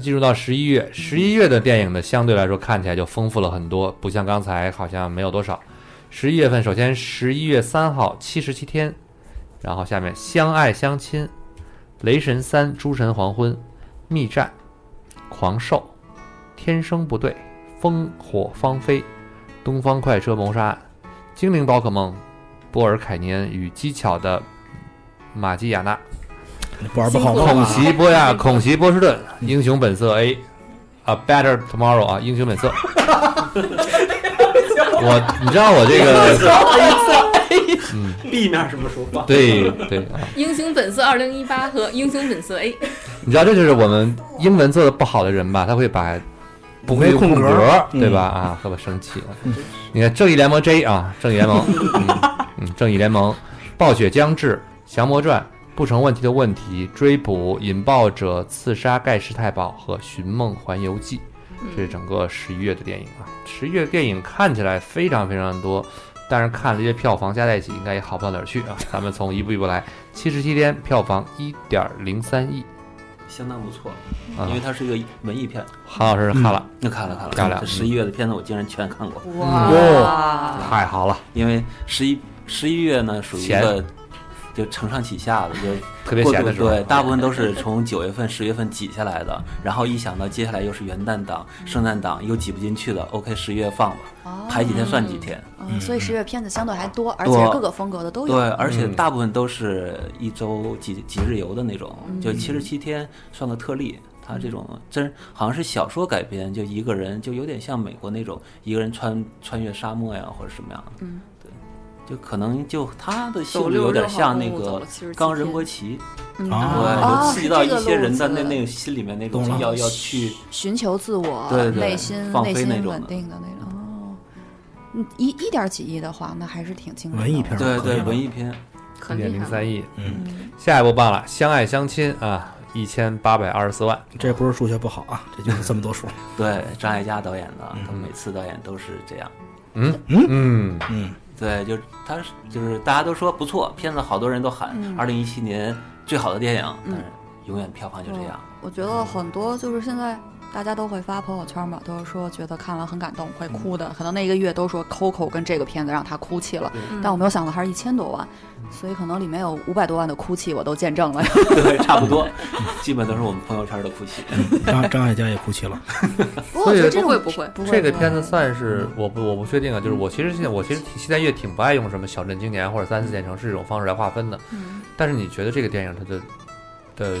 进入到十一月，十一月的电影呢，相对来说看起来就丰富了很多，不像刚才好像没有多少。十一月份，首先十一月三号七十七天，然后下面相爱相亲、雷神三、诸神黄昏、密战、狂兽、天生不对、烽火芳菲、东方快车谋杀案、精灵宝可梦、波尔凯尼恩与机巧的玛基亚娜。不玩不好恐吗？袭波亚，恐袭波士顿，英雄本色 A，啊 Better Tomorrow 啊，英雄本色。我，你知道我这个，嗯，B 面什么说话？对对啊，英雄本色二零一八和英雄本色 A，你知道这就是我们英文做的不好的人吧？他会把不会空格对吧？啊，会不会生气了？你看正义联盟 J 啊，正义联盟，嗯嗯，正义联盟，暴雪将至，降魔传。不成问题的问题，追捕引爆者，刺杀盖世太保和寻梦环游记，这是整个十一月的电影啊。十一月电影看起来非常非常多，但是看了这些票房加在一起，应该也好不到哪儿去啊。咱们从一步一步来，七十七天票房一点零三亿。相当不错，啊。因为。它是一个文艺片。韩老师看了，那看了看了，漂亮这十一月的片子我竟然全看过，哇，太好了，因为十一十一月呢属于一个就承上启下的，就特别闲的时候，对，大部分都 是从九月份、十月份挤下来的，然后一想到接下来又是元旦档、圣诞档，又挤不进去了，OK，十一月放吧，排几天算几天。嗯，所以十月片子相对还多，而多且各个风格的都有。对，而且嗯大部分都是一周几几日游的那种，嗯就七十七天算个特例。他这种真好像是小说改编，就一个人，就有点像美国那种一个人穿穿越沙漠呀，或者什么样的。就可能就他的性走六质有点像那个路走了77冈仁波齐，嗯啊对，哦就刺激到一些人的那那个心里面那种要要去寻求自我，对对内心放内心稳飞那种稳定的那种。哦，嗯，一一点几亿的话，那还是挺惊人的。文艺片对对文艺片，一点。零三亿。嗯，下一步棒了，相爱相亲啊，一千八百二十四万。这不是数学不好啊，这就是这么多数。对张艾嘉导演的，他每次导演都是这样。嗯嗯嗯，嗯，对，就是他是就是大家都说不错，片子好多人都喊嗯二零一七年最好的电影，嗯但是永远票房就这样。我觉得很多就是现在大家都会发朋友圈嘛，都是说觉得看完很感动，会哭的。可能那一个月都说 Coco 跟这个片子让他哭泣了，嗯但我没有想到还是一千多万，所以可能里面有五百多万的哭泣我都见证了。对，差不多，基本都是我们朋友圈的哭泣。张张艾嘉也哭泣了。不 过我觉得这种不会不会不会这个片子算是我不我不确定啊，就是我其实现在我其实挺现在也挺不爱用什么小镇青年或者三四线城市这种方式来划分的。嗯但是你觉得这个电影它的的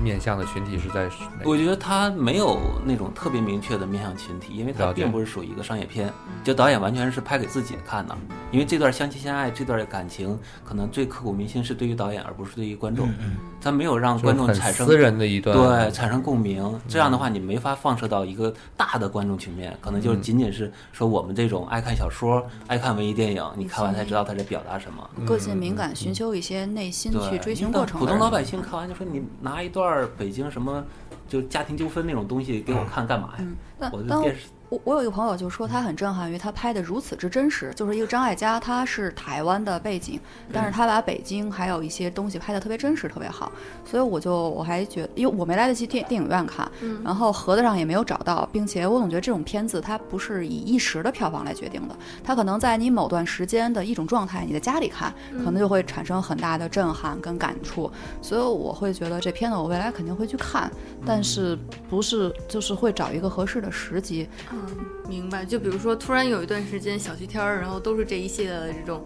面向的群体是在我觉得他没有那种特别明确的面向群体，因为他并不是属于一个商业片，就导演完全是拍给自己看的。因为这段相亲相爱，这段感情，可能最刻骨铭心是对于导演，而不是对于观众。嗯他没有让观众产生私人的一段对，产生共鸣。这样的话，你没法放射到一个大的观众群面，可能就嗯仅仅是说我们这种爱看小说、爱看文艺电影，你看完才知道他在表达什么。个性敏感，寻求一些内心，去追寻过程。普通老百姓看完就说你拿一段北京什么就家庭纠纷那种东西给我看干嘛呀？我的电视我我有一个朋友就说他很震撼于他拍的如此之真实，就是一个张艾嘉，他是台湾的背景，但是他把北京还有一些东西拍的特别真实，特别好，所以我就我还觉得，因为我没来得及电电影院看，嗯。然后盒子上也没有找到，并且我总觉得这种片子它不是以一时的票房来决定的，它可能在你某段时间的一种状态，你在家里看，可能就会产生很大的震撼跟感触，所以我会觉得这片子我未来肯定会去看，但是不是就是会找一个合适的时机，嗯，明白。就比如说，突然有一段时间小西天儿，然后都是这一系列的这种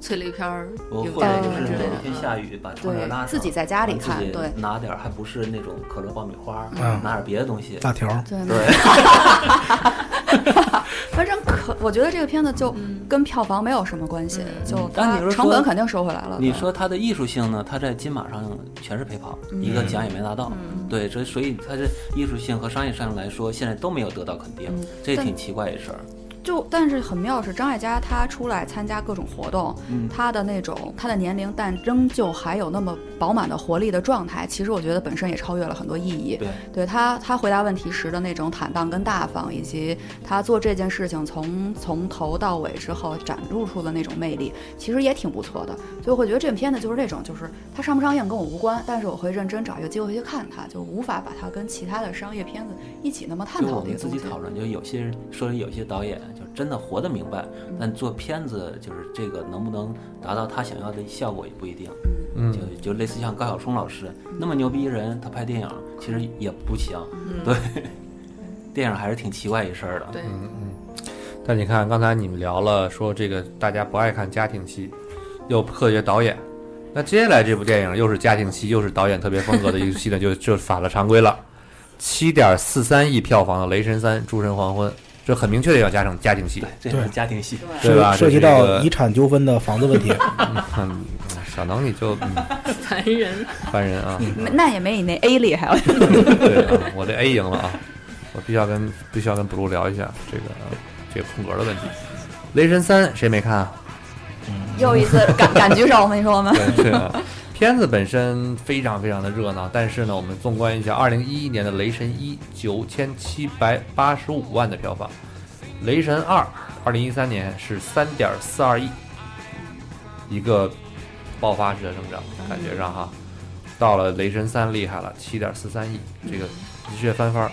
催泪片儿，或者就是片之类有一天。下雨，把窗帘拉上，自己在家里看对拿点儿还不是那种可乐爆米花，嗯拿点别的东西。大条儿，对，对，反正可我觉得这个片子就嗯跟票房没有什么关系，嗯就嗯但它你说成本肯定收回来了。你说它的艺术性呢？它在金马上全是陪跑，一个奖也没拿到。嗯对，这所以它的艺术性和商业上来说，现在都没有得到肯定，这挺奇怪的事儿。就但是很妙是张艾嘉她出来参加各种活动，嗯他的那种她的年龄，但仍旧还有那么饱满的活力的状态，其实我觉得本身也超越了很多意义。对，对他，他回答问题时的那种坦荡跟大方，以及她做这件事情从从头到尾之后展露出的那种魅力，其实也挺不错的。所以我觉得这片子就是这种，就是它上不上映跟我无关，但是我会认真找一个机会去看它，就无法把它跟其他的商业片子一起那么探讨的一个东西。自己讨论，就有些人说有些导演就真的活得明白，嗯但做片子就是这个能不能达到他想要的效果也不一定。嗯就就类似像高晓松老师那么牛逼一人，他拍电影其实也不行。嗯对，电影还是挺奇怪一事儿的。对，但你看，刚才你们聊了说这个大家不爱看家庭戏，又特别导演，那接下来这部电影又是家庭戏，又是导演特别风格的一个戏呢，就就反了常规了。七点四三亿票房的《雷神三：诸神黄昏》，这很明确的要加上家庭戏，这是家庭戏。对吧？涉及到遗产纠纷的房子问题。嗯，小能你就嗯 烦人。烦人啊！那也没你那 A 厉害。对啊，我这 A 赢了啊！我必须要跟必须要跟 blue 聊一下这个这个空格的问题。雷神三谁没看啊？又一次敢敢举手，我跟你说吗？对对啊，片子本身非常非常的热闹，但是呢，我们纵观一下，二零一一年的《雷神一》九千七百八十五万的票房，《雷神二》二零一三年是三点四二亿，一个爆发式的增长，感觉上哈，到了《雷神三》厉害了，七点四三亿，这个的确翻番儿。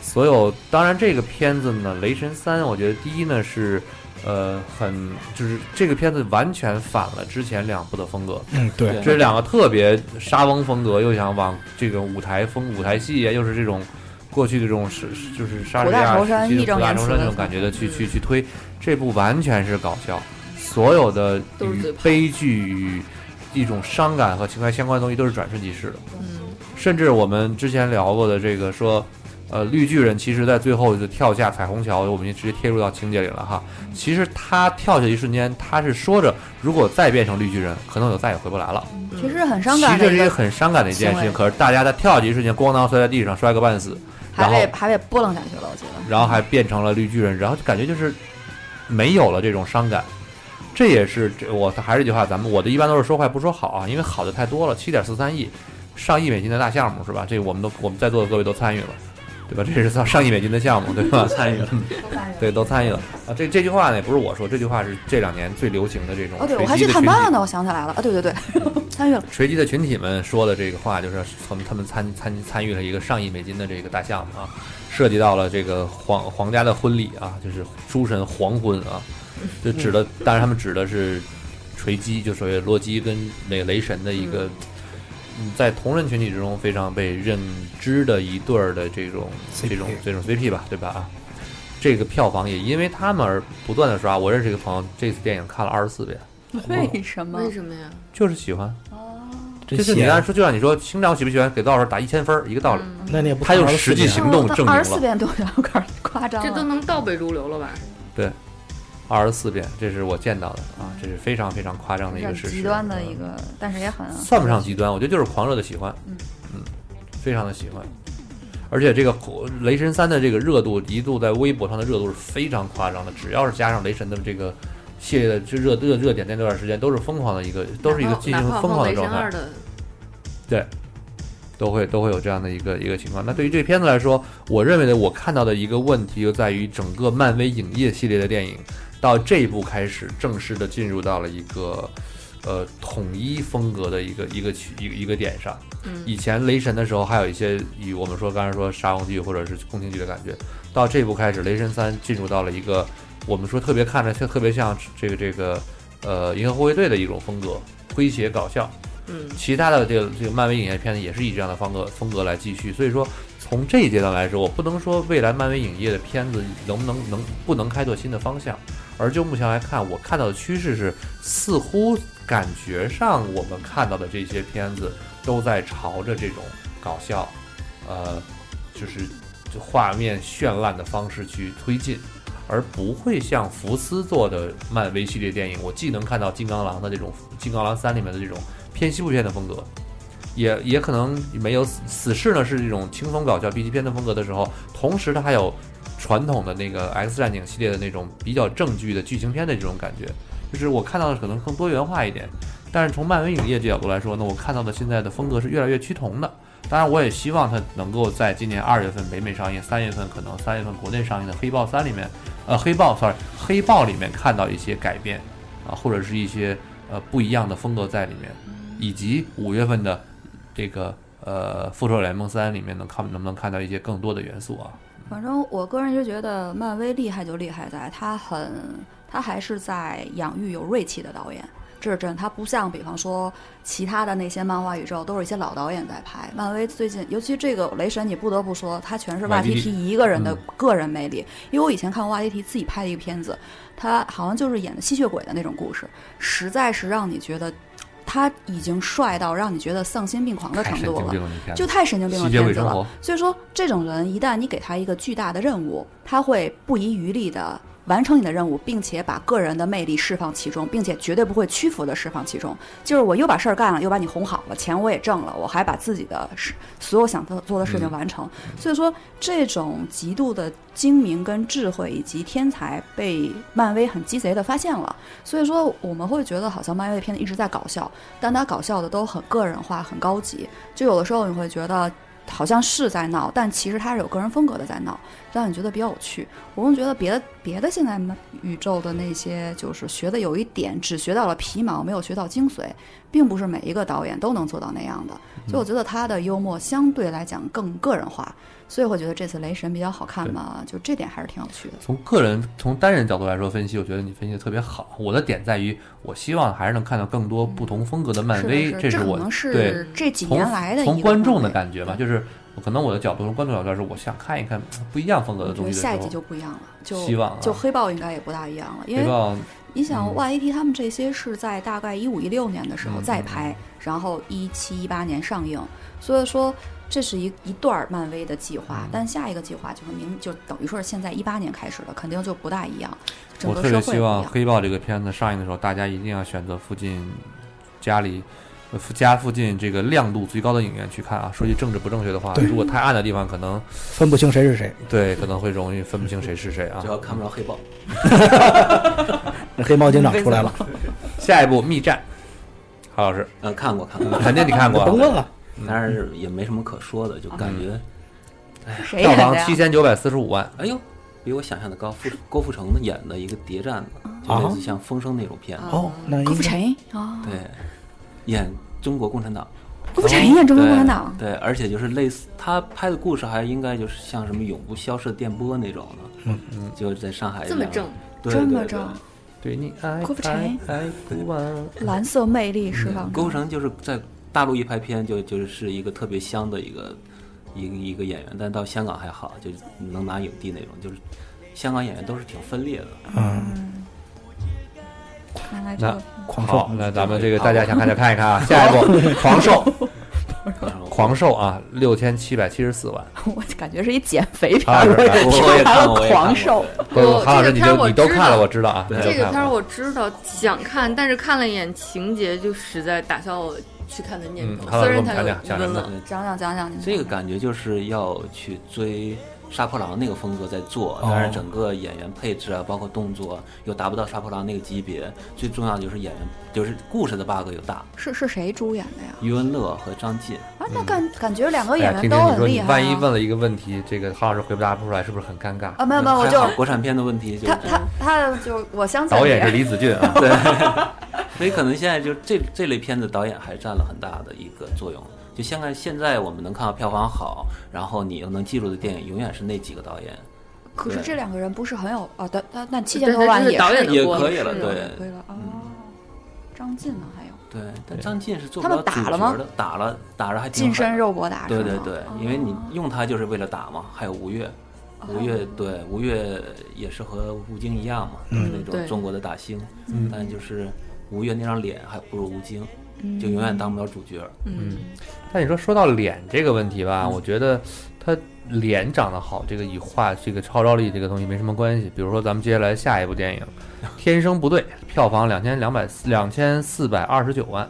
所有当然这个片子呢，《雷神三》，我觉得第一呢是。呃，很就是这个片子完全反了之前两部的风格，嗯，对，这是两个特别沙翁风格，又想往这个舞台风、舞台戏啊，又是这种过去的这种是就是莎士比亚苦大仇深时期的义正苦大仇深那言辞的种感觉。的去嗯去去推，这部完全是搞笑，所有的与悲剧与一种伤感和情怀相关的东西都是转瞬即逝的，嗯，甚至我们之前聊过的这个说。呃，绿巨人其实在最后就跳下彩虹桥，我们就直接贴入到情节里了哈。其实他跳下一瞬间，他是说着，如果再变成绿巨人，可能就再也回不来了。其实很伤感其实这是一个很伤感的一件事情，可是大家在跳下去一瞬间，咣当摔在地上，摔个半死，还然后被还被拨楞下去了，我觉得。然后还变成了绿巨人，然后就感觉就是没有了这种伤感。这也是这我还是这句话，咱们我的一般都是说坏不说好啊，因为好的太多了，七点四三亿，上亿美金的大项目是吧？这个我们都我们在座的各位都参与了，对吧？这是上上亿美金的项目，对吧？参与了，对，都参与了啊。这这句话呢，也不是我说，这句话是这两年最流行的这种哦，对，我还去击的群体探班了呢，我想起来了啊，对对对，参与了。锤击的群体们说的这个话，就是从他们参参参与了一个上亿美金的这个大项目啊，涉及到了这个皇皇家的婚礼啊，就是诸神黄昏啊，就指的，当然他们指的是锤击，就所谓洛基跟那个雷神的一个，嗯，在同人群体之中非常被认知的一对儿的这种这种这种 CP 吧，对吧啊？这个票房也因为他们而不断的刷。我认识一个朋友，这次电影看了二十四遍，为什么？为什么呀？就是喜欢。真就是你闲按说，就像你说星战我喜不喜欢，给多少分打一千分儿一个道理。嗯那你也不他用看24实际行动证明了二十四遍对我有点夸张这都。能倒背如流了吧？二十四遍，这是我见到的啊，这是非常非常夸张的一个事实。极端的嗯一个，但是也很算不上极端，我觉得就是狂热的喜欢，嗯嗯，非常的喜欢。而且这个雷神三的这个热度，一度在微博上的热度是非常夸张的，只要是加上雷神的这个系列的这热热热点，那段时间都是疯狂的一个，都是一个进行疯狂的状态二。的，都会都会有这样的一个一个情况。那对于这个片子来说，我认为的我看到的一个问题就在于整个漫威影业系列的电影到这一步开始正式的进入到了一个呃统一风格的一个一个区一个一个点上。嗯以前雷神的时候还有一些以我们说刚才说沙翁剧或者是宫廷剧的感觉，到这一步开始，雷神三进入到了一个我们说特别看着特特别像这个这个呃银河护卫队的一种风格，诙谐搞笑。嗯，其他的这个这个漫威影业片子也是以这样的风格风格来继续，所以说从这一阶段来说，我不能说未来漫威影业的片子能不能能不能开拓新的方向，而就目前来看，我看到的趋势是，似乎感觉上我们看到的这些片子都在朝着这种搞笑，呃，就是画面绚烂的方式去推进。而不会像福斯做的漫威系列电影，我既能看到金刚狼的这种金刚狼三里面的这种偏西部片的风格，也也可能没有死死侍呢是这种轻松搞笑 B 级片的风格的时候，同时它还有传统的那个 X 战警系列的那种比较正剧的剧情片的这种感觉，就是我看到的可能更多元化一点。但是从漫威影业这角度来说呢，我看到的现在的风格是越来越趋同的。当然，我也希望它能够在今年二月份北美上映，三月份可能三月份国内上映的《黑豹三》里面，呃，黑豹，sorry，黑豹里面看到一些改变啊，或者是一些呃不一样的风格在里面，以及五月份的这个呃《复仇者联盟三》里面能看能不能看到一些更多的元素啊？反正我个人就觉得漫威厉害就厉害在他很，他还是在养育有锐气的导演。这是真，他不像比方说其他的那些漫画宇宙，都是一些老导演在拍。漫威最近，尤其这个雷神，你不得不说，他全是瓦提提一个人的个人魅力。因为我以前看过瓦提提自己拍的一个片子，他好像就是演的吸血鬼的那种故事，实在是让你觉得他已经帅到让你觉得丧心病狂的程度了，就太神经病的片子了。所以说，这种人一旦你给他一个巨大的任务，他会不遗余力的。完成你的任务，并且把个人的魅力释放其中，并且绝对不会屈服的释放其中。就是我又把事儿干了，又把你哄好了，钱我也挣了，我还把自己的事所有想做做的事情完成。所以说，这种极度的精明跟智慧以及天才被漫威很鸡贼的发现了。所以说，我们会觉得好像漫威的片子一直在搞笑，但它搞笑的都很个人化、很高级。就有的时候你会觉得。好像是在闹，但其实他是有个人风格的在闹，让你觉得比较有趣。我更觉得别的别的现在宇宙的那些，就是学的有一点，只学到了皮毛，没有学到精髓，并不是每一个导演都能做到那样的。所以我觉得他的幽默相对来讲更个人化。所以我觉得这次雷神比较好看嘛，就这点还是挺有趣的。从个人从单人角度来说分析，我觉得你分析的特别好。我的点在于，我希望还是能看到更多不同风格的漫威，这是我对这几年来的从观众的感觉吧，就是可能我的角度从观众角度来说，我想看一看不一样风格的东西。下一季就不一样了，就希望就黑豹应该也不大一样了，因为你想 Y A T 他们这些是在大概一五一六年的时候再拍，然后一七一八年上映，所以说。这是一一段漫威的计划，但下一个计划就是明就等于说是现在一八年开始的，肯定就不大一样。我特别希望《黑豹》这个片子上映的时候，大家一定要选择附近家里家附近这个亮度最高的影院去看啊！说句政治不正确的话，如果太暗的地方，可能分不清谁是谁。对，可能会容易分不清谁是谁啊！主要看不着黑豹。那黑猫警长出来了。下一部《密战》，郝老师，嗯，看过看过，肯定你看过。甭问了。但是也没什么可说的，就感觉，哎，票房七千九百四十五万，哎呦，比我想象的高。郭郭富城演的一个谍战的，就类似像《风声》那种片子。哦，那郭富城哦，对，演中国共产党。郭富城演中国共产党，对，而且就是类似他拍的故事，还应该就是像什么永不消失的电波那种的。嗯嗯，就在上海这么正，这么正，对你爱郭富城爱不完，蓝色魅力释放。郭富城就是在。大陆一拍片就就是一个特别香的一个一个一个演员，但到香港还好，就能拿影帝那种。就是香港演员都是挺分裂的。嗯。那狂兽，那咱们这个大家想看就看一看啊。下一部 狂兽，狂兽啊，六千七百七十四万。我感觉是一减肥片。我也看过狂兽。韩老师，你就你都看了，我知道啊。这个片儿我知道，想看，但是看了一眼情节，就实在打消我。去看的念头，虽然他有讲讲讲讲讲讲，这个感觉就是要去追杀破狼那个风格在做，但是整个演员配置啊，包括动作又达不到杀破狼那个级别。最重要的就是演员，就是故事的 bug 又大。是是谁主演的呀？余文乐和张晋啊，那感感觉两个演员都很厉害。万一问了一个问题，这个郝老师回答不出来，是不是很尴尬？啊，没有没有，我就国产片的问题。他他他就我相信导演是李子俊啊。对。所以可能现在就这这类片子导演还占了很大的一个作用。就现在现在我们能看到票房好，然后你又能记住的电影，永远是那几个导演。可是这两个人不是很有啊？但但那七千多万也也可以了，对。可以了啊。张晋呢？还有。对，但张晋是做不到打了吗？打了，打了还近身肉搏打。对对对，因为你用他就是为了打嘛。还有吴越，吴越对吴越也是和吴京一样嘛，都是那种中国的大星，但就是。吴越那张脸还不如吴京，就永远当不了主角。嗯，但你说说到脸这个问题吧，我觉得他脸长得好，这个与画这个号召力这个东西没什么关系。比如说咱们接下来下一部电影《天生不对》，票房两千两百两千四百二十九万。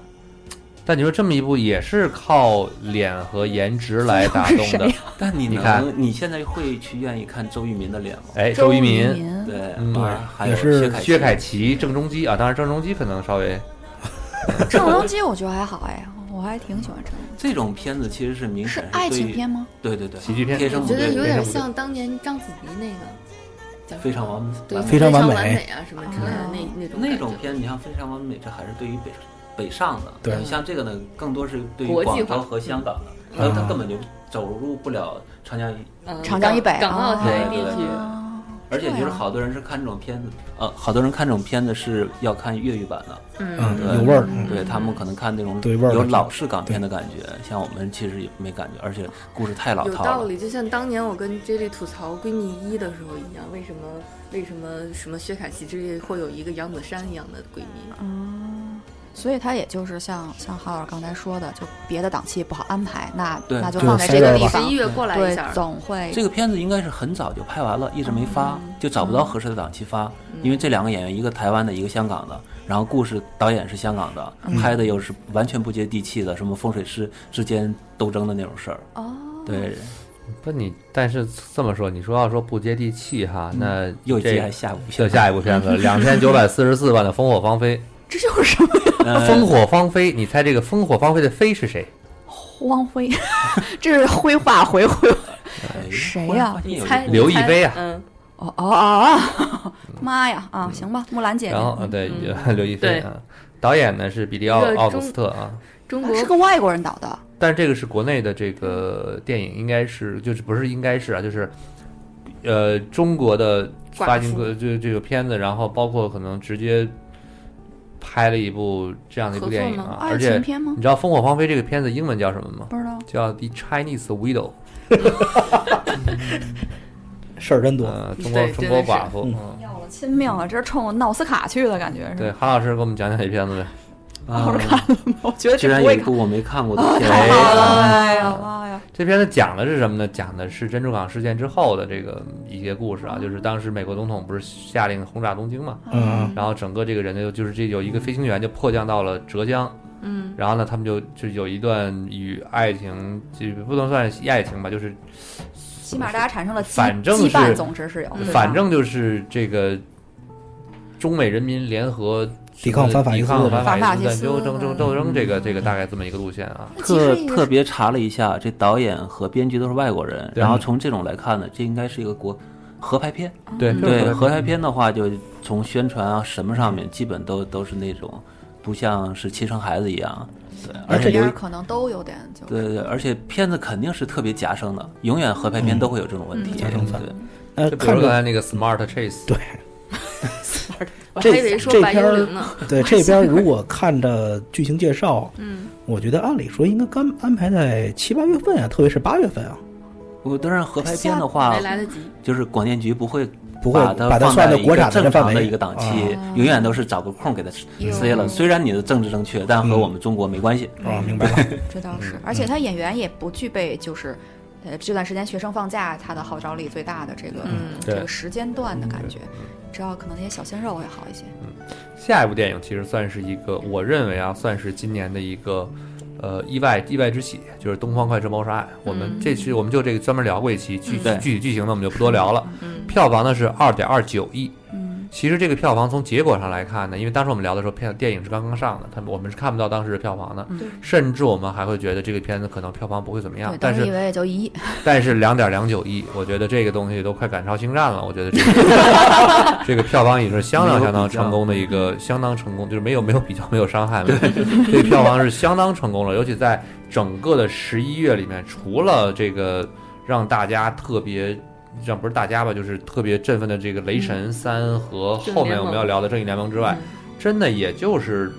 但你说这么一部也是靠脸和颜值来打动的，但你你看。能，你现在会去愿意看周渝民的脸吗？哎，周渝民、民。对，还有薛薛凯琪，郑中基啊，当然郑中基可能稍微 郑中基我觉得还好哎，我还挺喜欢郑中这种片子其实是明显。是爱情片吗？对对对，喜剧片。天生不对，我觉得有点像当年章子怡那个非常完美，对非常完美。完美啊什么之类的哦那那种那种片，你像《非常完美》，这还是对于北北上的。对。你像这个呢，更多是对于国际化。广州和香港的，嗯。它它根本就走入不了长江以嗯长江以北。港澳台地区，啊而且就是好多人是看这种片子，呃，好多人看这种片子是要看粤语版的，嗯。对有味儿，嗯。对他们可能看那种对味儿的有老式港片的感觉，像我们其实也没感觉，而且故事太老套了。有道理，就像当年我跟 J 莉吐槽闺蜜一的时候一样，为什么为什么什么薛凯琪之类会有一个杨子姗一样的闺蜜？嗯，所以他也就是像像浩尔刚才说的，就别的档期不好安排，那对那就放在这个地方十一，月过来一对下，，总会这个片子应该是很早就拍完了，一直没发，嗯就找不到合适的档期发。因为这两个演员，一个台湾的，一个香港的，然后故事导演是香港的，拍的又是完全不接地气的，什么风水师之间斗争的那种事儿。哦，对，不你，但是这么说，你说要说不接地气哈，那又这接还下部就下一部片子，两千九百四十四万的《烽火芳菲》。这就是什么 呃烽火芳菲，你猜这个烽火芳菲的菲是谁？荒灰，这是灰化回灰。哎谁呀？忽然发现有猜刘亦菲啊。嗯，哦哦哦，妈呀啊，行吧，木兰姐姐，然后啊，对，嗯。刘亦菲对。啊，导演呢是比利奥一个奥古中斯特啊，中国是个外国人导的，但是这个是国内的这个电影，应该是就是不是应该是啊，就是呃中国的发行寡妇。过这这个片子，然后包括可能直接拍了一部这样的一部电影啊，而且你？知道《烽火芳菲》这个片子英文叫什么吗？不知道，叫《The Chinese Widow 》，事儿真多。呃，中国中国寡妇。要了亲命了！这是冲奥斯卡去的感觉是对，韩老师给我们讲讲这片子呗。啊，我觉得居然有一部我没看过的啊，片太好了！子，哎呀妈呀！这片子讲的是什么呢？讲的是珍珠港事件之后的这个一些故事啊，就是当时美国总统不是下令轰炸东京嘛，嗯，然后整个这个人呢，就是这有一个飞行员就迫降到了浙江，嗯，然后呢，他们就就有一段与爱情，就不能算爱情吧，就是起码大家产生了反正是总之是有，反正就是这个中美人民联合抵抗反法西斯的反法西斯斗争争嗯斗争这个这个大概这么一个路线啊。特特别查了一下，这导演和编剧都是外国人，然后从这种来看呢，这应该是一个国合拍片。对对，合拍片的话，就从宣传啊什么上面，基本都都是那种不像是亲生孩子一样。对，而且有边可能都有点就对对对，而且片子肯定是特别夹生的，永远合拍片都会有这种问题。对，那就比如刚才那个 Smart Chase，对 我还这以为说白呢。对这 边如果看着剧情介绍，嗯，我觉得按理说应该刚安排在七八月份啊，特别是八月份啊，我当然合拍片的话没，来得及。就是广电局不会不会把它放在一算到国产个正常的范围的一个档期啊，永远都是找个空给它塞了。虽然你的政治正确，但和我们中国没关系。啊，明白了。这倒是，而且他演员也不具备就是。呃，这段时间学生放假，他的号召力最大的这个、嗯这个时间段的感觉，只要可能那些小鲜肉会好一些。嗯下一部电影其实算是一个，我认为啊，算是今年的一个呃意外意外之喜，就是《东方快车谋杀案》。我们这期我们就这个专门聊过一期，具体具体剧情呢我们就不多聊了。嗯票房呢是二点二九亿。嗯，其实这个票房从结果上来看呢，因为当时我们聊的时候，片电影是刚刚上的，他们我们是看不到当时的票房的，嗯甚至我们还会觉得这个片子可能票房不会怎么样，。但是以为也就一亿，但是两点两九亿，我觉得这个东西都快赶超星战了。我觉得这个 这个票房已经是相当相当成功的一个相当成功，就是没有没有比较没有伤害，了 这个票房是相当成功了。尤其在整个的十一月里面，除了这个让大家特别。让不是大家吧，就是特别振奋的这个《雷神三》和后面我们要聊的《正义联盟》之外，真的也就是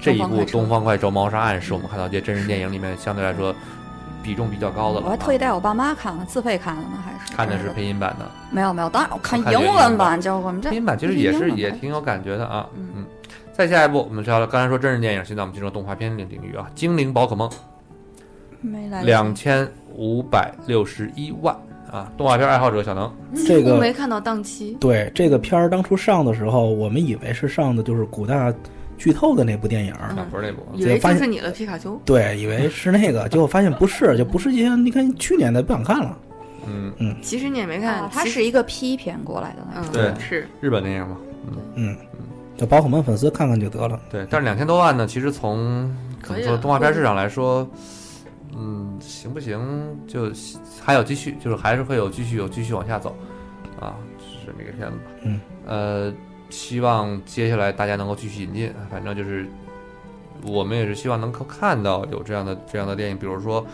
这一部《东方快车谋杀案》是我们看到这些真人电影里面相对来说比重比较高的了。我还特意带我爸妈看了，自费看了呢，还是看的是配音版的，没有没有，当然我看英文版版，就我们这配音版其实也是也挺有感觉的啊。嗯嗯，再下一步，我们聊了刚才说真人电影，现在我们进入动画片领领域啊，《精灵宝可梦》没来两千五百六十一万，啊，动画片爱好者小能，这个没看到档期。对这个片儿当初上的时候，我们以为是上的就是古大剧透的那部电影儿，啊，不是那部，以为就是你的皮卡丘，对，以为是那个，结果发现不是，就不是这些。你看去年的不想看了，嗯嗯，其实你也没看啊，它是一个 P 片过来的嗯。对是日本电影嘛，嗯嗯，就宝可梦粉丝看看就得了。对，但是两千多万呢，其实从可能说动画片市场来说，嗯，行不行就还有继续，就是还是会有继续有继续往下走，啊，是这么一个片子吧。嗯，呃，希望接下来大家能够继续引进，反正就是我们也是希望能够看到有这样的这样的电影，比如说。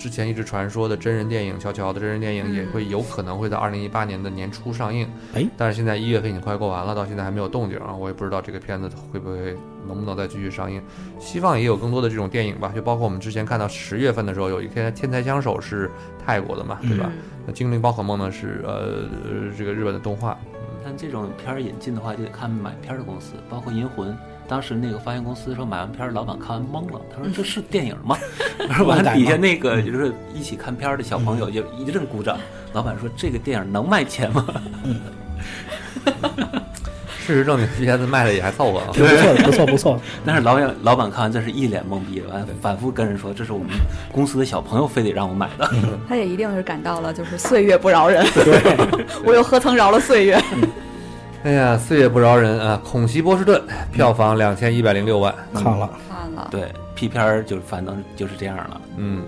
之前一直传说的真人电影《乔乔》的真人电影也会有可能会在二零一八年的年初上映，哎，但是现在一月份已经快过完了，到现在还没有动静啊，我也不知道这个片子会不会能不能再继续上映。希望也有更多的这种电影吧，就包括我们之前看到十月份的时候有一天《天才枪手》是泰国的嘛，对吧？嗯那《精灵宝可梦》呢是呃呃这个日本的动画，但这种片儿引进的话，就得看买片儿的公司，包括银魂。当时那个发行公司说买完片儿，老板看完懵了，他说这是电影吗？然后完了底下那个就是一起看片儿的小朋友就一阵鼓掌。老板说这个电影能卖钱吗？事实证明这片子卖的也还凑合啊。不错，不错，不错。但是老板老板看完真是一脸懵逼，完反复跟人说这是我们公司的小朋友非得让我买的。他也一定是感到了，就是岁月不饶人。我又何曾饶了岁月？哎呀，岁月不饶人啊！《恐袭波士顿》票房两千一百零六万，看了，看了，对，P 片儿就反正就是这样了。嗯，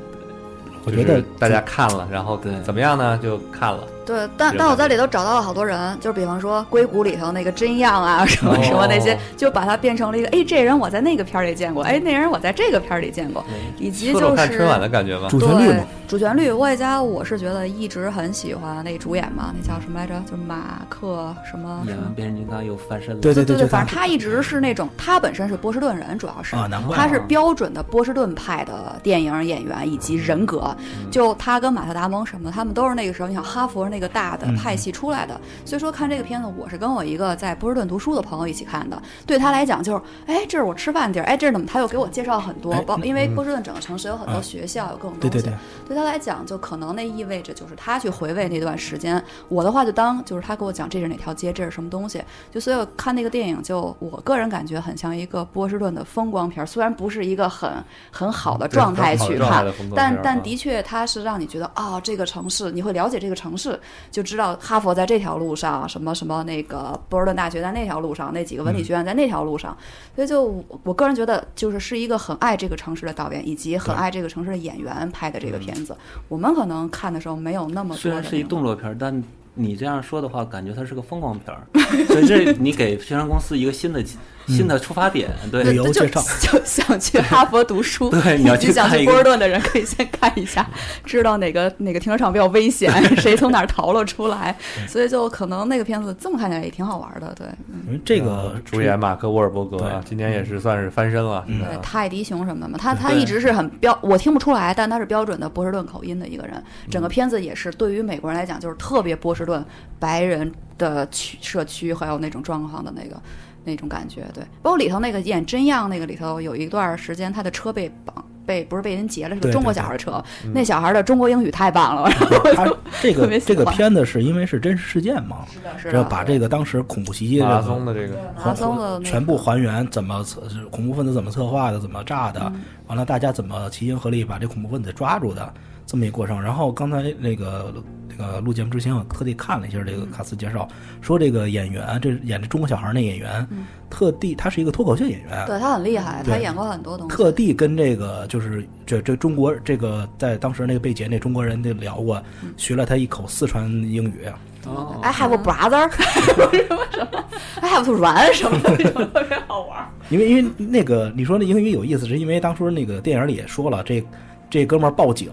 我觉得大家看了，然后对怎么样呢？就看了。对，但但我在里头找到了好多人，就是比方说硅谷里头那个真样啊，什么什么那些，就把它变成了一个，哎，这人我在那个片儿里见过，哎，那人我在这个片儿里见过，以及就是看春晚的感觉吗？主旋律对嘛，主旋律，外加我是觉得一直很喜欢那主演嘛，那叫什么来着？就马克什么什么演完。变形金刚又翻身了。对对对，对反正他一直是那种，他本身是波士顿人，主要是啊难怪他是标准的波士顿派的电影演员以及人格。就他跟马特·达蒙什么，他们都是那个时候，你想哈佛那个大的派系出来的，所以说看这个片子，我是跟我一个在波士顿读书的朋友一起看的。对他来讲，就是哎，这是我吃饭地儿，哎，这是怎么？他又给我介绍很多，哎包因为波士顿整个城市有很多学校，有各种东西。对对对，对他来讲，就可能那意味着就是他去回味那段时间。我的话就当就是他给我讲这是哪条街，这是什么东西。就所以我看那个电影，就我个人感觉很像一个波士顿的风光片儿，虽然不是一个很很好的状态去看但但的确它是让你觉得哦，这个城市你会了解这个城市，就知道哈佛在这条路上，什么什么那个波士顿大学在那条路上，那几个文理学院在那条路上。所以就我我个人觉得，就是是一个很爱这个城市的导演，以及很爱这个城市的演员拍的这个片子。我们可能看的时候没有那么多虽然是一动作片儿，但你这样说的话，感觉它是个风光片儿，所以这你给宣传公司一个新的新的出发点，对。旅游就介绍。就想去哈佛读书，对你要去想去波士顿的人可以先看一下，知道哪个哪个停车场比较危险，谁从哪儿逃了出来，所以就可能那个片子这么看起来也挺好玩的，对，嗯。因为这个主演马克·沃尔伯格啊，今年也是算是翻身了，对，啊。泰迪熊什么的嘛，他他一直是很标，我听不出来，但他是标准的波士顿口音的一个人。整个片子也是对于美国人来讲，就是特别波士顿白人的区社区，还有那种状况的那个那种感觉。对，包括里头那个演真样那个里头有一段时间，他的车被绑。被不是被人劫了，是个中国小孩车，那小孩的中国英语太棒了，然后 我他这个这个片子是因为是真实事件嘛，是只要把这个当时恐怖袭击马拉松的这个，马拉松的全部还原，怎么恐怖分子怎么策划的，怎么炸的，嗯。完了大家怎么齐心合力把这恐怖分子抓住的这么一个过程。然后刚才那个那个录节目之前，我特地看了一下这个卡斯介绍，说这个演员，这演这中国小孩那演员，特地他是一个脱口秀演员，对他很厉害，他演过很多东西。特地跟这个就是这这中国这个在当时那个被劫那中国人就聊过，学了他一口四川英语。哦 I have a brother，什么什么，I have to run 什么的，那种特别好玩。因为因为那个你说那英语有意思，是因为当初那个电影里也说了，这这哥们儿报警，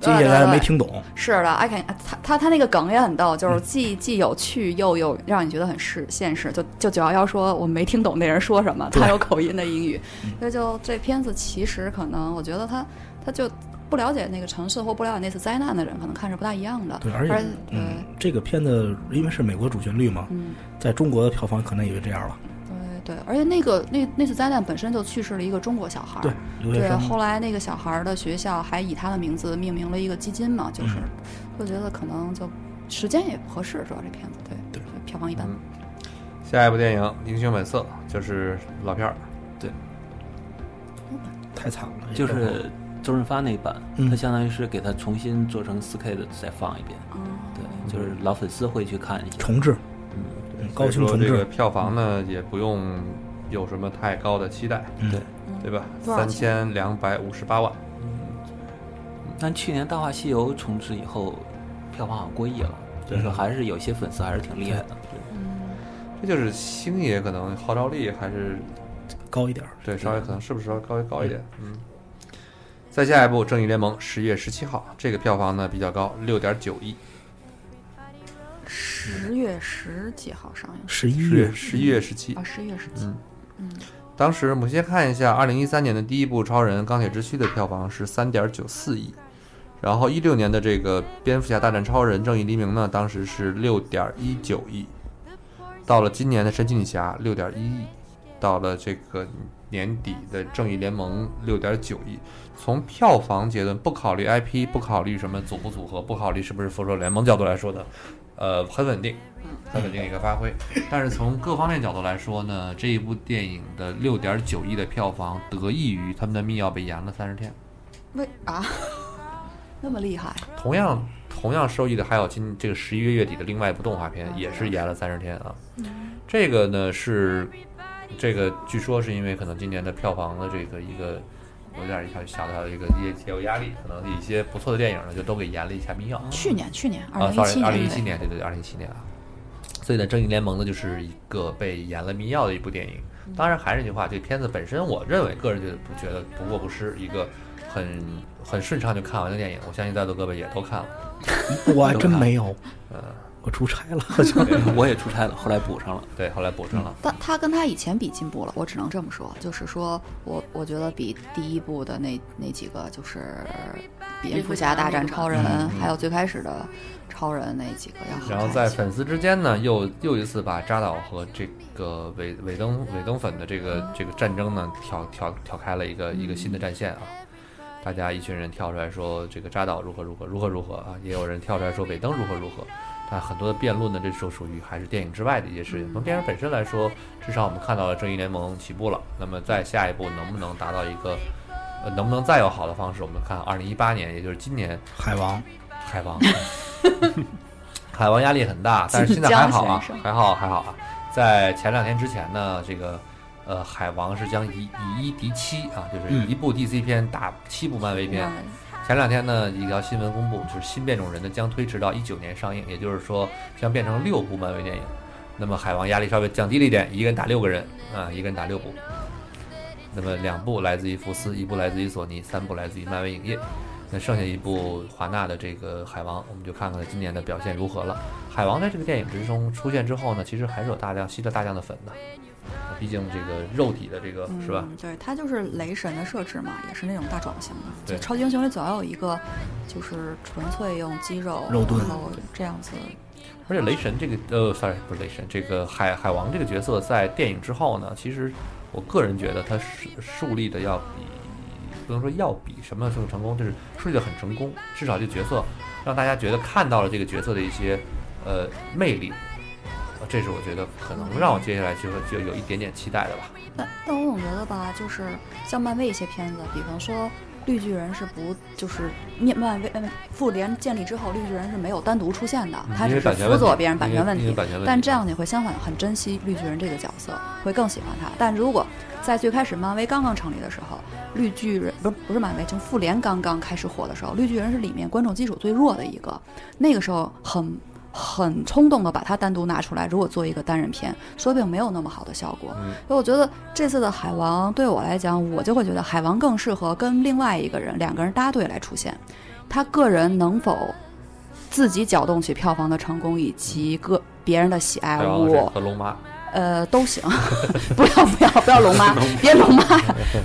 接下来没听懂，是的，I can，他他他那个梗也很逗，就是既既有趣又有让你觉得很是现实。就就九幺幺说我没听懂那人说什么，他有口音的英语，所以就这片子其实可能我觉得他他就不了解那个城市或不了解那次灾难的人，可能看着不大一样的。对，而且而嗯，这个片子因为是美国主旋律嘛，嗯，在中国的票房可能也就这样了。对，而且那个那那次灾难本身就去世了一个中国小孩儿，对，对，后来那个小孩儿的学校还以他的名字命名了一个基金嘛，就是，嗯。我觉得可能就时间也不合适，主要这片子对对票房一般。嗯。下一部电影《英雄本色》就是老片儿，对。太惨了，就是周润发那版，嗯他相当于是给他重新做成四 K 的再放一遍，嗯，对，就是老粉丝会去看一下。重置，高清重所以说这个，票房呢也不用有什么太高的期待，嗯对。对吧？三千两百五十八万，但去年《大话西游》重置以后，票房好像过亿了，所以说还是有些粉丝还是挺厉害的。这就是星爷可能号召力还是高一点儿，对稍微可能是不是稍微高高一点，嗯。再下一部《正义联盟》十月十七号，这个票房呢比较高，六点九亿。十月十几号上映？十一月月十一月。十七。啊，，十一月十七。嗯。嗯，当时我们先看一下，二零一三年的第一部《超人：钢铁之躯》的票房是三点九四亿，然后一六年的这个《蝙蝠侠大战超人：正义黎明》呢，当时是六点一九亿，到了今年的《神奇女侠》六点一亿，到了这个年底的《正义联盟》六点九亿。从票房阶段，不考虑 IP，不考虑什么组不组合，不考虑是不是复仇者联盟角度来说呢，呃，很稳定，很稳定一个发挥。但是从各方面角度来说呢，这一部电影的六点九亿的票房得益于他们的密钥被延了三十天。为啊，那么厉害？同样同样受益的还有今这个十一月月底的另外一部动画片，也是延了三十天啊。这个呢是这个据说是因为可能今年的票房的这个一个有点一小小的一个也也有压力，可能一些不错的电影呢就都给延了一下密钥。去年，去年二啊，sorry，零一七年，二零一七年，对对对，二零一七年啊。所以呢，《正义联盟》呢就是一个被延了密钥的一部电影。当然，还是那句话，这片子本身，我认为个人觉得不觉得不过不失，一个很很顺畅就看完的电影。我相信在座各位也都看了。我还真没有，嗯，我出差了，好像我也出差了，后来补上了。对，后来补上了。但他跟他以前比进步了，我只能这么说，就是说我我觉得比第一部的那那几个就是蝙蝠侠大战超人，嗯还有最开始的超人那几个要好。然后在粉丝之间呢，又又一次把扎导和这个尾尾灯尾灯粉的这个这个战争呢，挑挑挑开了一个一个新的战线啊。大家一群人跳出来说这个扎导如何如何如何如何啊，也有人跳出来说尾灯如何如何。但很多的辩论呢，这时候属于还是电影之外的一些事情。从电影本身来说，至少我们看到了正义联盟起步了。那么在下一步能不能达到一个，呃，能不能再有好的方式？我们看二零一八年，也就是今年，海王海王，海王压力很大，但是现在还好啊还好还好啊。在前两天之前呢，这个呃，海王是将以以一敌七啊，就是嗯一部 DC 片打七部漫威片。前两天呢，一条新闻公布，就是新变种人呢将推迟到一九年上映，也就是说将变成六部漫威电影。那么海王压力稍微降低了一点，一个人打六个人啊，一个人打六部。那么两部来自于福斯，一部来自于索尼，三部来自于漫威影业。那剩下一部华纳的这个海王，我们就看看今年的表现如何了。海王在这个电影之中出现之后呢，其实还是有大量吸了大量的粉的，毕竟这个肉体的这个是吧？嗯？对，它就是雷神的设置嘛，也是那种大壮型的。对就超级英雄里总要有一个，就是纯粹用肌肉肉盾然后这样子。而且雷神这个呃，sorry 不是雷神，这个海海王这个角色在电影之后呢，其实我个人觉得他树树立的要比不能说要比什么更成功，就是树立的很成功，至少这个角色让大家觉得看到了这个角色的一些呃魅力，呃这是我觉得可能让我接下来就会就有一点点期待的吧。但但我总觉得吧，就是像漫威一些片子，比方说绿巨人是不就是面漫威呃复联建立之后，绿巨人是没有单独出现的，他嗯因为只是辅佐别人版权问题。因为版权问题但这样你会相反很珍惜绿巨人这个角色，会更喜欢他。但如果在最开始漫威刚刚成立的时候，绿巨人不是不是漫威，就复联刚刚开始火的时候，绿巨人是里面观众基础最弱的一个，那个时候很。很冲动的把它单独拿出来，如果做一个单人片，说不定没有那么好的效果。嗯所以我觉得这次的海王对我来讲，我就会觉得海王更适合跟另外一个人两个人搭队来出现。他个人能否自己搅动起票房的成功，以及个别人的喜爱，我和龙妈，呃都行。不要不要不要 龙妈，别龙妈。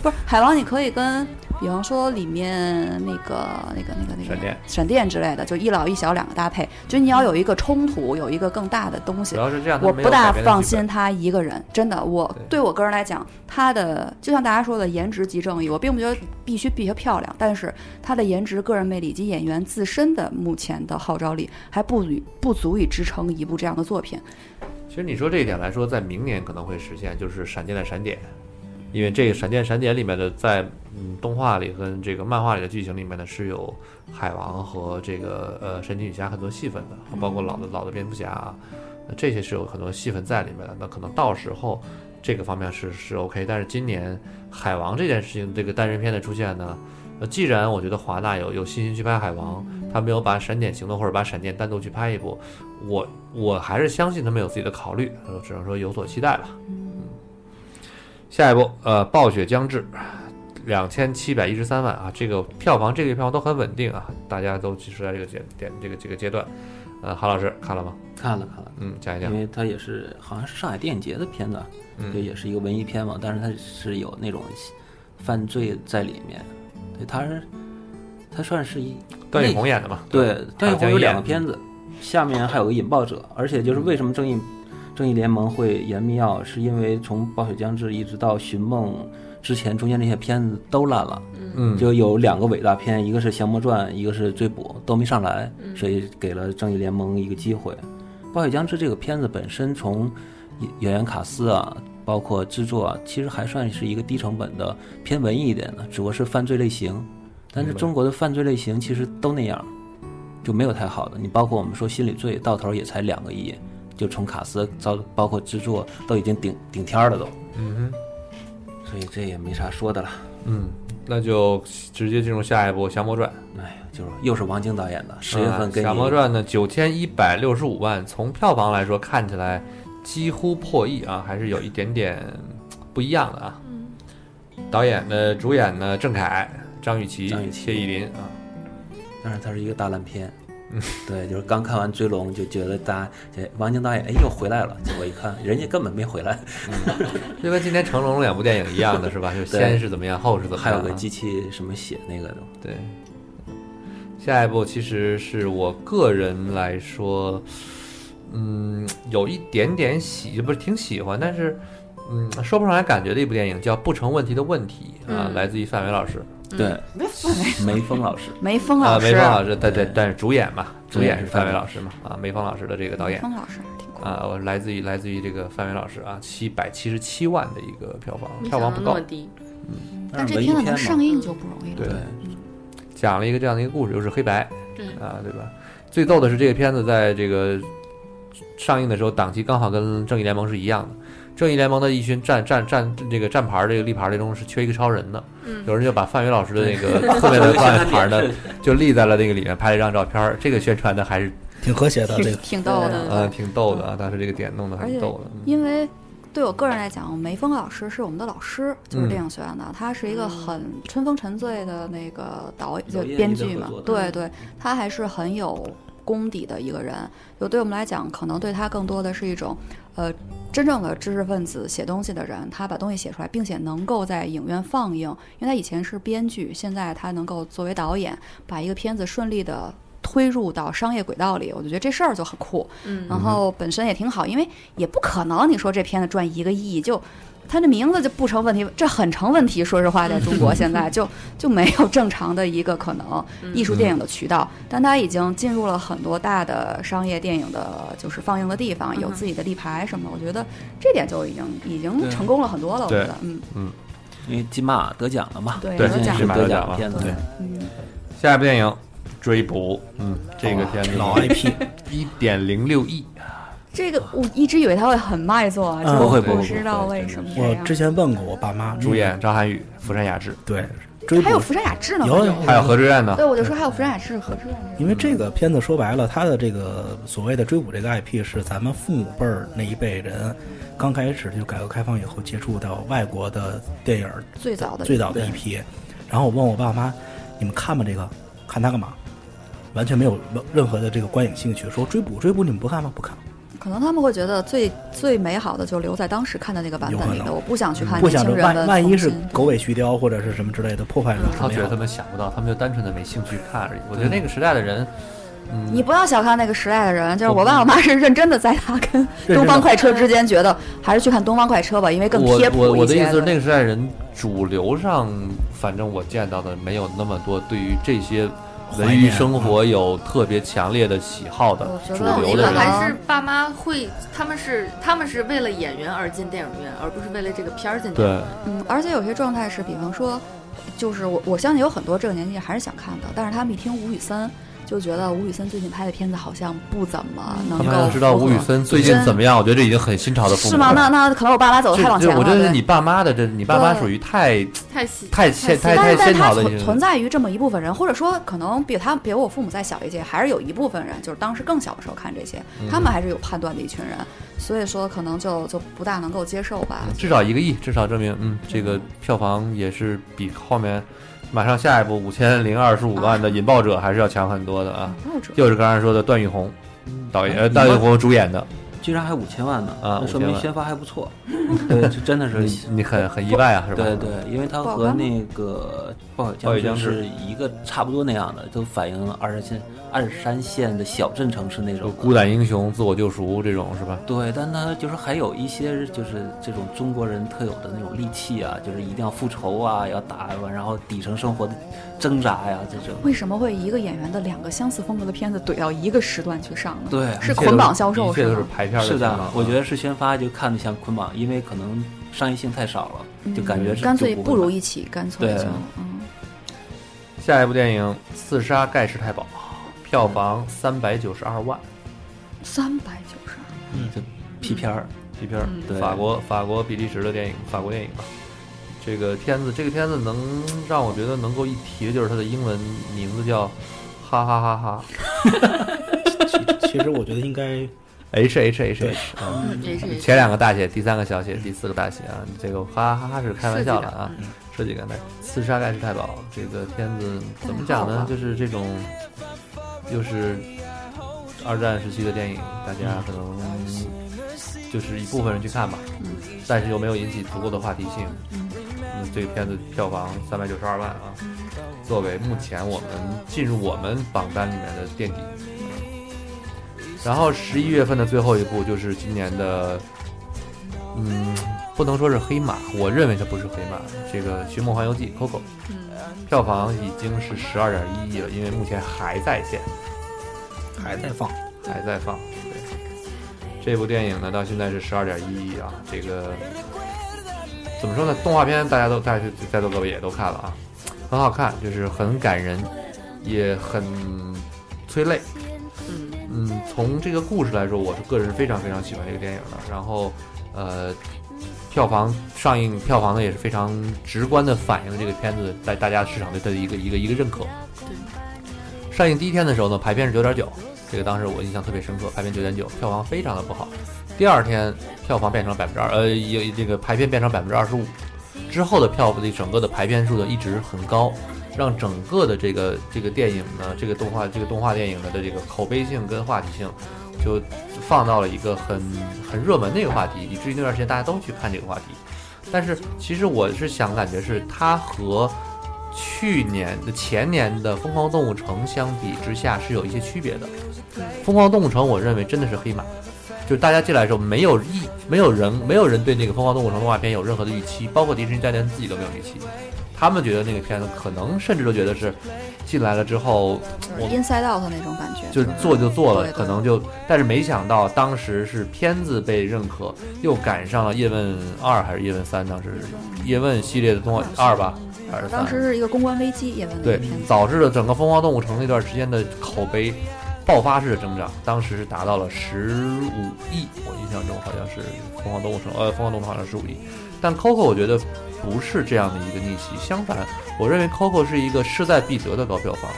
不是海王，你可以跟比方说里面那个那个那个那个闪电闪电之类的，就一老一小两个搭配，就你要有一个冲突，有一个更大的东西主。要是这样，的我不大放心他一个人，真的，我对对我个人来讲，他的就像大家说的颜值即正义，我并不觉得必须必须漂亮，但是他的颜值、个人魅力及演员自身的目前的号召力还不足不足以支撑一部这样的作品。其实你说这一点来说，在明年可能会实现，就是闪电的闪点，因为这个闪电闪点里面的在嗯动画里跟这个漫画里的剧情里面呢是有海王和这个呃神奇女侠很多戏份的，包括老的老的蝙蝠侠啊，呃这些是有很多戏份在里面的。那可能到时候这个方面是是 OK，但是今年海王这件事情这个单人片的出现呢，呃，既然我觉得华纳有有信心去拍海王，他没有把闪电行动或者把闪电单独去拍一部，我我还是相信他们有自己的考虑，呃只能说有所期待吧。嗯，下一步，呃，暴雪将至，两千七百一十三万啊，这个票房这个月票房都很稳定啊，大家都其实在这个阶点这个这个阶段，呃，韩老师看了吗？看了看了，嗯，讲一讲因。为它也是好像是上海电影节的片子，嗯对，也是一个文艺片嘛，但是它是有那种犯罪在里面，对，它是它算是一段奕宏演的嘛？对，段奕宏有两个，片子，下面还有个引爆者，而且就是为什么正义正义联盟会演密钥，是因为从暴雪将至一直到寻梦之前，中间那些片子都烂了，嗯，就有两个伟大片，一个是降魔传，一个是追捕，都没上来，所以给了正义联盟一个机会。暴雪将至这个片子本身从演员卡斯啊，包括制作啊，其实还算是一个低成本的偏文艺一点的，只不过是犯罪类型。但是中国的犯罪类型其实都那样，就没有太好的。你包括我们说心理罪，到头也才两个亿，就从卡斯到包括制作都已经顶顶天儿了都，嗯哼，所以这也没啥说的了。嗯，那就直接进入下一部《降魔传》。哎呀，就是又是王晶导演的，十月份啊跟你降魔传》呢，九千一百六十五万，从票房来说看起来几乎破亿啊，还是有一点点不一样的啊。导演呢，主演呢，郑恺、张雨绮、张雨绮谢依霖啊，但是它是一个大烂片。嗯 对，就是刚看完《追龙》就觉得大家这王晶导演哎又回来了，结果一看人家根本没回来，就跟今天成龙两部电影一样的是吧？就先是怎么样，后是怎么样啊。还有个机器什么写那个的，对，下一步其实是我个人来说，嗯，有一点点喜，不是挺喜欢，但是嗯，说不上来感觉的一部电影叫《不成问题的问题》啊，嗯来自于范伟老师对，梅峰老师，梅峰啊，老师，梅峰老师，对对对，但是主演嘛，主演是范伟老师嘛，啊，梅峰老师的这个导演。梅峰老师挺酷。啊，我来自于来自于这个范伟老师啊，七百七十七万的一个票房，票房不高想到那么，低，但这片子能上映就不容易了。对，讲了一个这样的一个故事，又是黑白，对。啊，对吧？最逗的是这个片子在这个上映的时候档期刚好跟正义联盟是一样的。正义联盟的一群站站站这个站牌儿这个立牌儿当中是缺一个超人的，嗯有人就把范伟老师的那个 特别的站牌儿呢就立在了那个里面，拍了一张照片儿。这个宣传的还是挺和谐的这挺个。挺逗的。呃挺逗的啊，当时这个点弄得很逗的。嗯因为对我个人来讲，梅峰老师是我们的老师，就是嗯电影学院的，他是一个很春风沉醉的那个导演就编剧嘛对对，他还是很有功底的一个人。就对我们来讲，可能对他更多的是一种，呃，真正的知识分子写东西的人，他把东西写出来，并且能够在影院放映，因为他以前是编剧，现在他能够作为导演，把一个片子顺利的。推入到商业轨道里，我就觉得这事儿就很酷。嗯然后本身也挺好，因为也不可能你说这片子赚一个亿就。它的名字就不成问题，这很成问题。说实话，在中国 现在就就没有正常的一个可能艺术电影的渠道，但他已经进入了很多大的商业电影的，就是放映的地方，有自己的立牌什么的。我觉得这点就已经已经成功了很多了。我觉得，嗯。嗯，因为金马得奖了嘛，对，得奖金马得得奖了对，嗯，下一部电影《追捕》，嗯，这个片子老 IP，一点零六亿，这个我一直以为他会很卖座，不不会不会知道为什么我之。前问过我爸妈，主演张涵予、福山雅治，对追还有福山雅治呢，有有还有何志远呢。对，我就说还有福山雅治、何志远。因为这个片子说白了，它的这个所谓的追捕这个 IP 是咱们父母辈儿那一辈人刚开始就改革开放以后接触到外国的电影儿最早的最早的一批。然后我问我爸妈：“你们看吗？这个看它干嘛？”完全没有任何的这个观影兴趣。说追捕追捕你们不看吗？不看。可能他们会觉得最最美好的就留在当时看的那个版本里的，我不想去看不想着年轻人的万万一是狗尾续貂或者是什么之类的，破坏了他觉得他们想不到，他们就单纯的没兴趣看而已。我觉得那个时代的人，嗯，你不要小看那个时代的人，就是我我爸我妈是认真的，在他跟东方快车之间，觉得还是去看东方快车吧，因为更贴谱我我的。意思是，那个时代人主流上，反正我见到的没有那么多对于这些文娱生活有特别强烈的喜好的主流的人。还是爸妈会，他们是他们是为了演员而进电影院，而不是为了这个片儿进电影院。对，嗯，而且有些状态是，比方说，就是我我相信有很多这个年纪还是想看的，但是他们一听吴宇森，就觉得吴宇森最近拍的片子好像不怎么能他够们要知道吴宇森最近怎么样，我觉得这已经很新潮的父母是吗？那那可能我爸妈走的太往前了。就我觉得你爸妈的这，你爸妈属于太 太太太先太太先是它存潮的一些存在于这么一部分人，或者说可能比他比我父母再小一些，还是有一部分人，就是当时更小的时候看这些，嗯他们还是有判断的一群人，所以说可能就就不大能够接受吧。至少一个亿，至少证明，嗯，这个票房也是比后面马上下一部五千零二十五万的《引爆者》还是要强很多的啊。就是刚才说的段奕宏导演，段奕宏主演的，居然还五千万呢，啊那说5000万。明宣发还不错。对，这真的是你你很很意外啊，是吧？对对，因为他和那个暴雪暴雪将至将至是一个差不多那样的，都反映二三线二三线的小镇城市那就种孤胆英雄、自我救赎这种是吧？对，但他就是还有一些就是这种中国人特有的那种戾气啊，就是一定要复仇啊，要打啊，然后底层生活的挣扎呀，这种。为什么会一个演员的两个相似风格的片子怼到一个时段去上呢？对是捆绑销售一切都是？排片是的情况，我觉得是宣发就看着像捆绑，因为可能商业性太少了，就感觉是嗯干脆不如一一起，干脆就嗯。下一部电影《刺杀盖世太保》，票房三百九十二万，三百九十二，嗯就 P 片儿。，P 片儿法国法国比利时的电影，法国电影吧。这个片子，这个片子能让我觉得能够一提的就是它的英文名字叫哈哈哈哈其其实我觉得应该 H H H H 啊。前两个大写，第三个小写，第四个大写啊！这个哈哈哈是开玩笑了啊！设计感的《刺杀盖世太保》这个片子怎么讲呢？就是这种，又是二战时期的电影，大家可能就是一部分人去看吧，但是又没有引起足够的话题性。嗯，这个片子票房三百九十二万啊，作为目前我们进入我们榜单里面的垫底。然后十一月份的最后一部就是今年的，嗯，不能说是黑马，我认为它不是黑马。这个《寻梦环游记》Coco，票房已经是十二点一亿了，因为目前还在线，还在放。还在放。对，这部电影呢，到现在是十二点一亿啊。这个怎么说呢？动画片大家都大家在座各位也都看了啊，很好看，就是很感人，也很催泪。嗯嗯，从这个故事来说，我是个人是非常非常喜欢这个电影的。然后，呃，票房上映票房呢也是非常直观的反映了这个片子在大家市场对它的一个一个一个认可。上映第一天的时候呢，排片是九点九，这个当时我印象特别深刻，排片九点九，票房非常的不好。第二天票房变成了百分之二，呃，有这个排片变成百分之二十五，之后的票房的整个的排片数呢一直很高，让整个的这个这个电影呢，这个动画这个动画电影呢的这个口碑性跟话题性，就放到了一个很很热门的一个话题，以至于那段时间大家都去看这个话题。但是其实我是想感觉是它和去年的前年的《疯狂动物城》相比之下是有一些区别的。《疯狂动物城》我认为真的是黑马，就是大家进来的时候没有意，没有人没有人对那个《疯狂动物城》动画片有任何的预期，包括迪士尼家连自己都没有预期。他们觉得那个片子可能甚至都觉得是进来了之后，我 Inside Out 那种感觉，就做就做了，可能就，但是没想到当时是片子被认可，又赶上了叶问二还是叶问三，当时叶问系列的动画二吧，还是三？当时是一个公关危机，叶问。那对导致了整个《疯狂动物城》那段时间的口碑爆发式的增长，当时是达到了十五亿，我印象中好像是《疯狂动物城》呃，《疯狂动物城》好像十五亿，但 Coco 我觉得不是这样的一个逆袭，相反，我认为 Coco 是一个势在必得的高票房。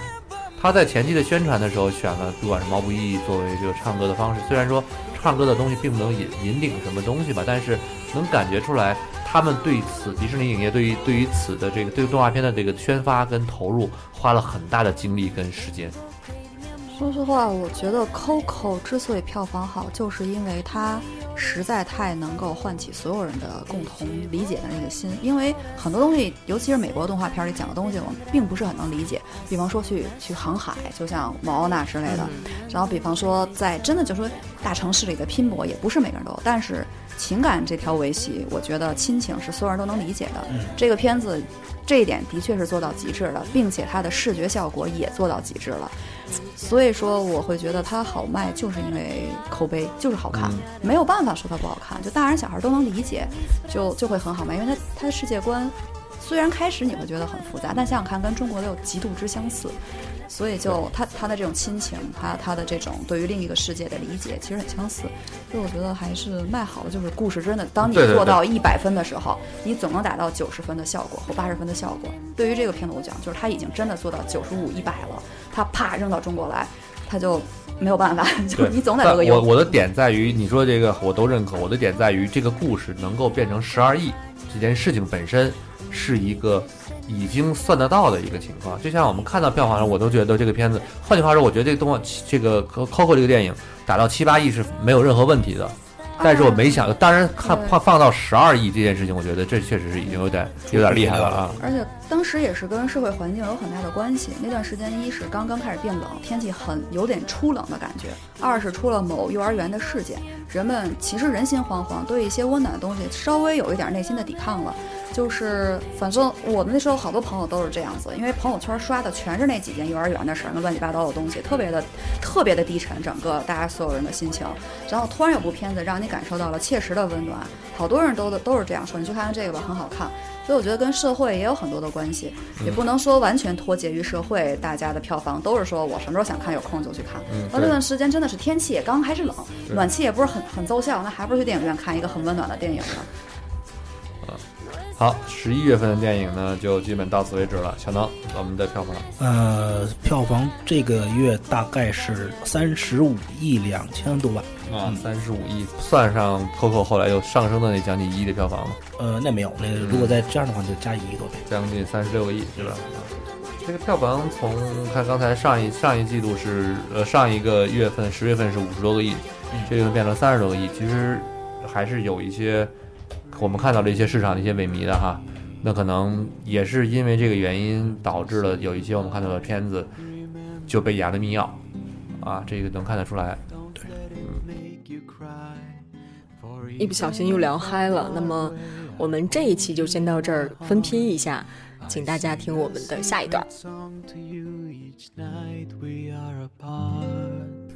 他在前期的宣传的时候选了不管是毛不易作为这个唱歌的方式，虽然说唱歌的东西并不能引引领什么东西吧，但是能感觉出来他们对此迪士尼影业对于对于此的这个对动画片的这个宣发跟投入花了很大的精力跟时间。说实话，我觉得 Coco 之所以票房好，就是因为它实在太能够唤起所有人的共同理解的那个心。因为很多东西，尤其是美国动画片里讲的东西，我们并不是很能理解。比方说去去航海，就像毛奥娜之类的。然后比方说在真的就说大城市里的拼搏，也不是每个人都有。但是情感这条维系，我觉得亲情是所有人都能理解的。这个片子这一点的确是做到极致了，并且它的视觉效果也做到极致了。所以说，我会觉得它好卖，就是因为口碑就是好看，没有办法说它不好看，就大人小孩都能理解，就就会很好卖，因为它它的世界观虽然开始你会觉得很复杂，但想想看，跟中国的有极度之相似。所以就他他的这种亲情，他他的这种对于另一个世界的理解，其实很相似。所以我觉得还是卖好了，就是故事真的，当你做到一百分的时候，你总能达到九十分的效果或八十分的效果。对于这个片子我讲，就是他已经真的做到九十五、一百了，他啪扔到中国来，他就没有办法，就你总得有个我我的点在于，你说这个我都认可，我的点在于这个故事能够变成十二亿这件事情本身是一个。已经算得到的一个情况，就像我们看到票房上，我都觉得这个片子，换句话说，我觉得这个动画，这个《Coco》这个电影打到七八亿是没有任何问题的。但是我没想，当然看放放到十二亿这件事情，我觉得这确实是已经有点有点厉害了啊！而且当时也是跟社会环境有很大的关系。那段时间，一是刚刚开始变冷，天气很有点初冷的感觉；二是出了某幼儿园的事件，人们其实人心惶惶，对一些温暖的东西稍微有一点内心的抵抗了。就是反正我们那时候好多朋友都是这样子，因为朋友圈刷的全是那几件幼儿园的事儿，那乱七八糟的东西，特别的 特别的低沉，整个大家所有人的心情。然后突然有部片子让你。感受到了切实的温暖，好多人都都是这样说。你去看看这个吧，很好看。所以我觉得跟社会也有很多的关系，也不能说完全脱节于社会。大家的票房都是说我什么时候想看有空就去看。那这段时间真的是天气也刚开始冷，暖气也不是很很奏效，那还不如去电影院看一个很温暖的电影呢。好，十一月份的电影呢，就基本到此为止了。小能，我们的票房，呃，票房这个月大概是三十五亿两千多万啊，三十五亿，算上 Coco 后来又上升的那将近一亿的票房吗？呃，那没有，那如果再这样的话，就加一亿多倍，将近三十六个亿，对吧？这个票房从看刚才上一上一季度是呃上一个月份十月份是五十多个亿，这个变成三十多个亿，其实还是有一些。我们看到了一些市场的一些萎靡的哈，那可能也是因为这个原因导致了有一些我们看到的片子就被压了密钥啊，这个能看得出来。对，一不小心又聊嗨了。那么我们这一期就先到这儿，分批一下，请大家听我们的下一段。